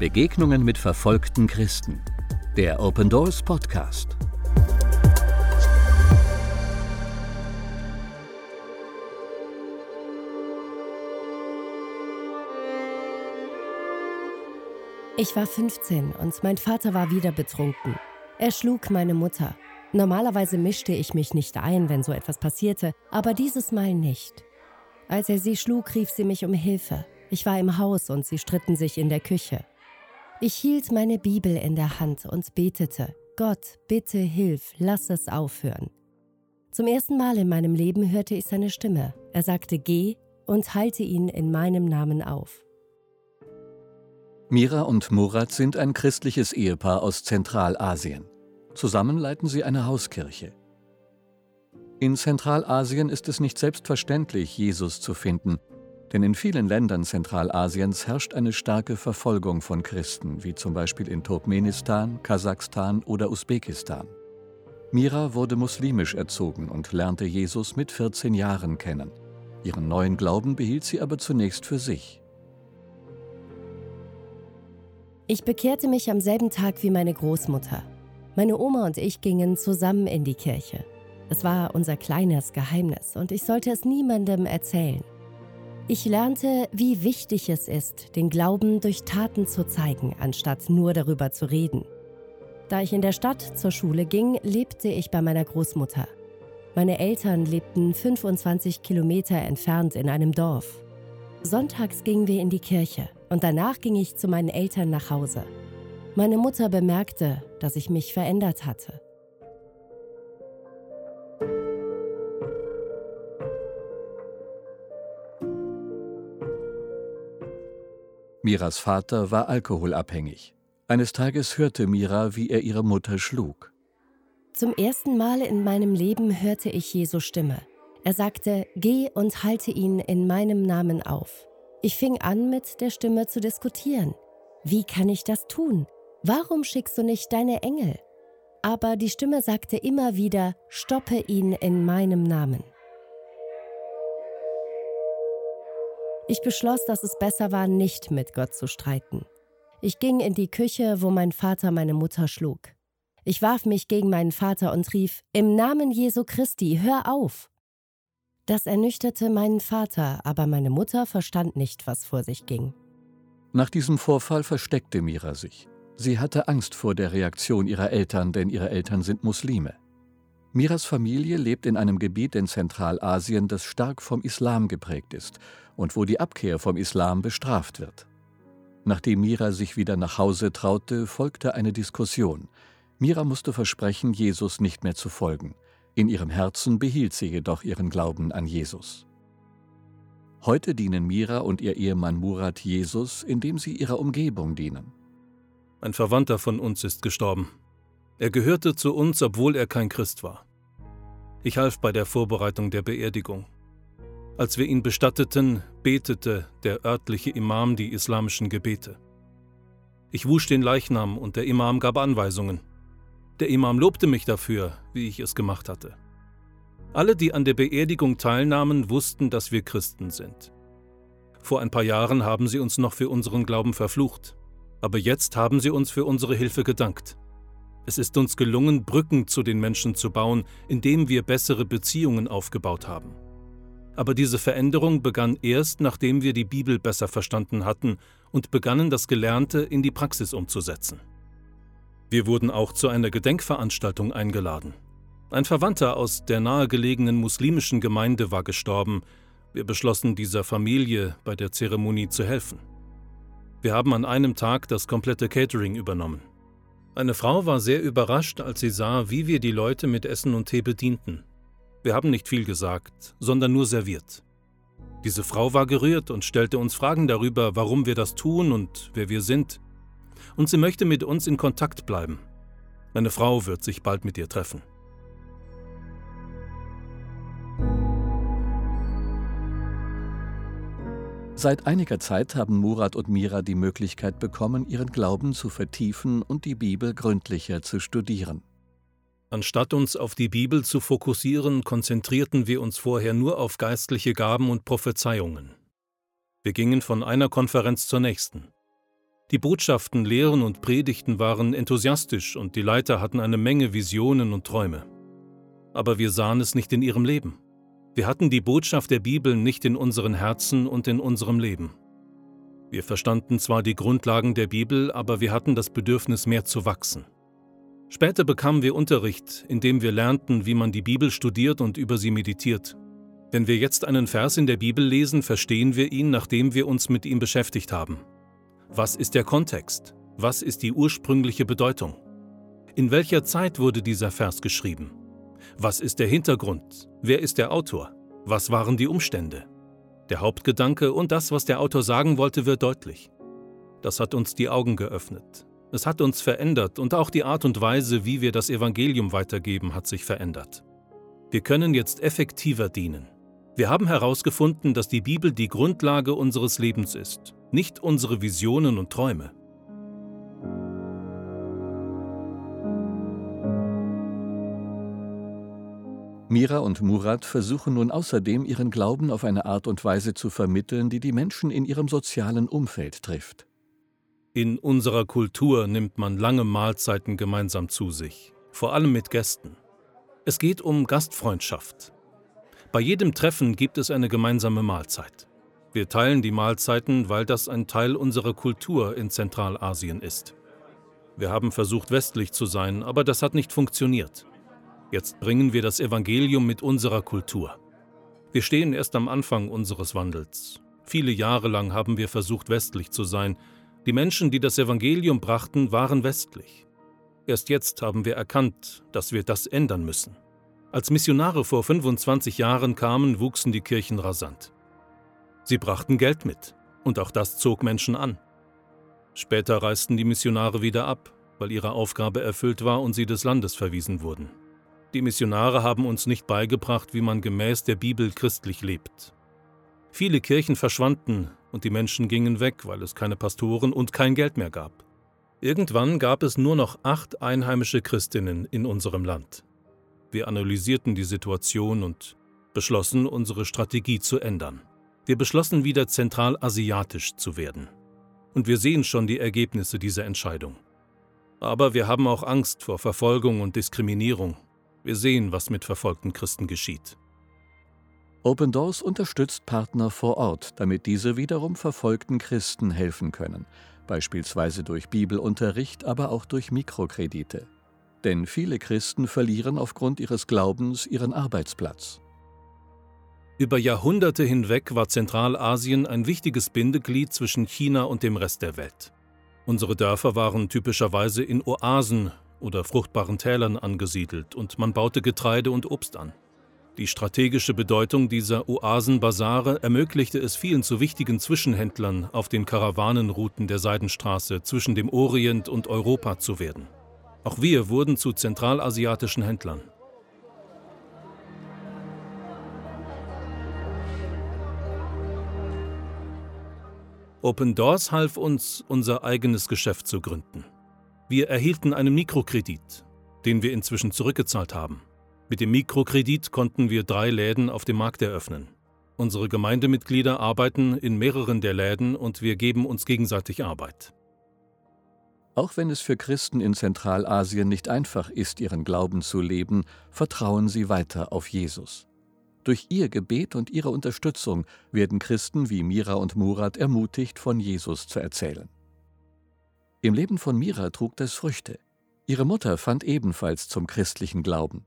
Begegnungen mit verfolgten Christen. Der Open Doors Podcast. Ich war 15 und mein Vater war wieder betrunken. Er schlug meine Mutter. Normalerweise mischte ich mich nicht ein, wenn so etwas passierte, aber dieses Mal nicht. Als er sie schlug, rief sie mich um Hilfe. Ich war im Haus und sie stritten sich in der Küche. Ich hielt meine Bibel in der Hand und betete, Gott, bitte hilf, lass es aufhören. Zum ersten Mal in meinem Leben hörte ich seine Stimme. Er sagte, geh und halte ihn in meinem Namen auf. Mira und Murat sind ein christliches Ehepaar aus Zentralasien. Zusammen leiten sie eine Hauskirche. In Zentralasien ist es nicht selbstverständlich, Jesus zu finden, denn in vielen Ländern Zentralasiens herrscht eine starke Verfolgung von Christen, wie zum Beispiel in Turkmenistan, Kasachstan oder Usbekistan. Mira wurde muslimisch erzogen und lernte Jesus mit 14 Jahren kennen. Ihren neuen Glauben behielt sie aber zunächst für sich. Ich bekehrte mich am selben Tag wie meine Großmutter. Meine Oma und ich gingen zusammen in die Kirche. Es war unser kleines Geheimnis und ich sollte es niemandem erzählen. Ich lernte, wie wichtig es ist, den Glauben durch Taten zu zeigen, anstatt nur darüber zu reden. Da ich in der Stadt zur Schule ging, lebte ich bei meiner Großmutter. Meine Eltern lebten 25 Kilometer entfernt in einem Dorf. Sonntags gingen wir in die Kirche und danach ging ich zu meinen Eltern nach Hause. Meine Mutter bemerkte, dass ich mich verändert hatte. Miras Vater war alkoholabhängig. Eines Tages hörte Mira, wie er ihre Mutter schlug. Zum ersten Mal in meinem Leben hörte ich Jesu Stimme. Er sagte, Geh und halte ihn in meinem Namen auf. Ich fing an, mit der Stimme zu diskutieren. Wie kann ich das tun? Warum schickst du nicht deine Engel? Aber die Stimme sagte immer wieder, Stoppe ihn in meinem Namen. Ich beschloss, dass es besser war, nicht mit Gott zu streiten. Ich ging in die Küche, wo mein Vater meine Mutter schlug. Ich warf mich gegen meinen Vater und rief, Im Namen Jesu Christi, hör auf! Das ernüchterte meinen Vater, aber meine Mutter verstand nicht, was vor sich ging. Nach diesem Vorfall versteckte Mira sich. Sie hatte Angst vor der Reaktion ihrer Eltern, denn ihre Eltern sind Muslime. Miras Familie lebt in einem Gebiet in Zentralasien, das stark vom Islam geprägt ist und wo die Abkehr vom Islam bestraft wird. Nachdem Mira sich wieder nach Hause traute, folgte eine Diskussion. Mira musste versprechen, Jesus nicht mehr zu folgen. In ihrem Herzen behielt sie jedoch ihren Glauben an Jesus. Heute dienen Mira und ihr Ehemann Murat Jesus, indem sie ihrer Umgebung dienen. Ein Verwandter von uns ist gestorben. Er gehörte zu uns, obwohl er kein Christ war. Ich half bei der Vorbereitung der Beerdigung. Als wir ihn bestatteten, betete der örtliche Imam die islamischen Gebete. Ich wusch den Leichnam und der Imam gab Anweisungen. Der Imam lobte mich dafür, wie ich es gemacht hatte. Alle, die an der Beerdigung teilnahmen, wussten, dass wir Christen sind. Vor ein paar Jahren haben sie uns noch für unseren Glauben verflucht, aber jetzt haben sie uns für unsere Hilfe gedankt. Es ist uns gelungen, Brücken zu den Menschen zu bauen, indem wir bessere Beziehungen aufgebaut haben. Aber diese Veränderung begann erst, nachdem wir die Bibel besser verstanden hatten und begannen, das Gelernte in die Praxis umzusetzen. Wir wurden auch zu einer Gedenkveranstaltung eingeladen. Ein Verwandter aus der nahegelegenen muslimischen Gemeinde war gestorben. Wir beschlossen, dieser Familie bei der Zeremonie zu helfen. Wir haben an einem Tag das komplette Catering übernommen. Eine Frau war sehr überrascht, als sie sah, wie wir die Leute mit Essen und Tee bedienten. Wir haben nicht viel gesagt, sondern nur serviert. Diese Frau war gerührt und stellte uns Fragen darüber, warum wir das tun und wer wir sind. Und sie möchte mit uns in Kontakt bleiben. Meine Frau wird sich bald mit ihr treffen. Seit einiger Zeit haben Murat und Mira die Möglichkeit bekommen, ihren Glauben zu vertiefen und die Bibel gründlicher zu studieren. Anstatt uns auf die Bibel zu fokussieren, konzentrierten wir uns vorher nur auf geistliche Gaben und Prophezeiungen. Wir gingen von einer Konferenz zur nächsten. Die Botschaften, Lehren und Predigten waren enthusiastisch und die Leiter hatten eine Menge Visionen und Träume. Aber wir sahen es nicht in ihrem Leben. Wir hatten die Botschaft der Bibel nicht in unseren Herzen und in unserem Leben. Wir verstanden zwar die Grundlagen der Bibel, aber wir hatten das Bedürfnis, mehr zu wachsen. Später bekamen wir Unterricht, in dem wir lernten, wie man die Bibel studiert und über sie meditiert. Wenn wir jetzt einen Vers in der Bibel lesen, verstehen wir ihn, nachdem wir uns mit ihm beschäftigt haben. Was ist der Kontext? Was ist die ursprüngliche Bedeutung? In welcher Zeit wurde dieser Vers geschrieben? Was ist der Hintergrund? Wer ist der Autor? Was waren die Umstände? Der Hauptgedanke und das, was der Autor sagen wollte, wird deutlich. Das hat uns die Augen geöffnet. Es hat uns verändert und auch die Art und Weise, wie wir das Evangelium weitergeben, hat sich verändert. Wir können jetzt effektiver dienen. Wir haben herausgefunden, dass die Bibel die Grundlage unseres Lebens ist, nicht unsere Visionen und Träume. Mira und Murat versuchen nun außerdem, ihren Glauben auf eine Art und Weise zu vermitteln, die die Menschen in ihrem sozialen Umfeld trifft. In unserer Kultur nimmt man lange Mahlzeiten gemeinsam zu sich, vor allem mit Gästen. Es geht um Gastfreundschaft. Bei jedem Treffen gibt es eine gemeinsame Mahlzeit. Wir teilen die Mahlzeiten, weil das ein Teil unserer Kultur in Zentralasien ist. Wir haben versucht, westlich zu sein, aber das hat nicht funktioniert. Jetzt bringen wir das Evangelium mit unserer Kultur. Wir stehen erst am Anfang unseres Wandels. Viele Jahre lang haben wir versucht, westlich zu sein, die Menschen, die das Evangelium brachten, waren westlich. Erst jetzt haben wir erkannt, dass wir das ändern müssen. Als Missionare vor 25 Jahren kamen, wuchsen die Kirchen rasant. Sie brachten Geld mit, und auch das zog Menschen an. Später reisten die Missionare wieder ab, weil ihre Aufgabe erfüllt war und sie des Landes verwiesen wurden. Die Missionare haben uns nicht beigebracht, wie man gemäß der Bibel christlich lebt. Viele Kirchen verschwanden und die Menschen gingen weg, weil es keine Pastoren und kein Geld mehr gab. Irgendwann gab es nur noch acht einheimische Christinnen in unserem Land. Wir analysierten die Situation und beschlossen, unsere Strategie zu ändern. Wir beschlossen wieder zentralasiatisch zu werden. Und wir sehen schon die Ergebnisse dieser Entscheidung. Aber wir haben auch Angst vor Verfolgung und Diskriminierung. Wir sehen, was mit verfolgten Christen geschieht. Open Doors unterstützt Partner vor Ort, damit diese wiederum verfolgten Christen helfen können, beispielsweise durch Bibelunterricht, aber auch durch Mikrokredite. Denn viele Christen verlieren aufgrund ihres Glaubens ihren Arbeitsplatz. Über Jahrhunderte hinweg war Zentralasien ein wichtiges Bindeglied zwischen China und dem Rest der Welt. Unsere Dörfer waren typischerweise in Oasen oder fruchtbaren Tälern angesiedelt und man baute Getreide und Obst an. Die strategische Bedeutung dieser Oasenbasare ermöglichte es vielen zu wichtigen Zwischenhändlern auf den Karawanenrouten der Seidenstraße zwischen dem Orient und Europa zu werden. Auch wir wurden zu zentralasiatischen Händlern. Open Doors half uns, unser eigenes Geschäft zu gründen. Wir erhielten einen Mikrokredit, den wir inzwischen zurückgezahlt haben. Mit dem Mikrokredit konnten wir drei Läden auf dem Markt eröffnen. Unsere Gemeindemitglieder arbeiten in mehreren der Läden und wir geben uns gegenseitig Arbeit. Auch wenn es für Christen in Zentralasien nicht einfach ist, ihren Glauben zu leben, vertrauen sie weiter auf Jesus. Durch ihr Gebet und ihre Unterstützung werden Christen wie Mira und Murat ermutigt, von Jesus zu erzählen. Im Leben von Mira trug das Früchte. Ihre Mutter fand ebenfalls zum christlichen Glauben.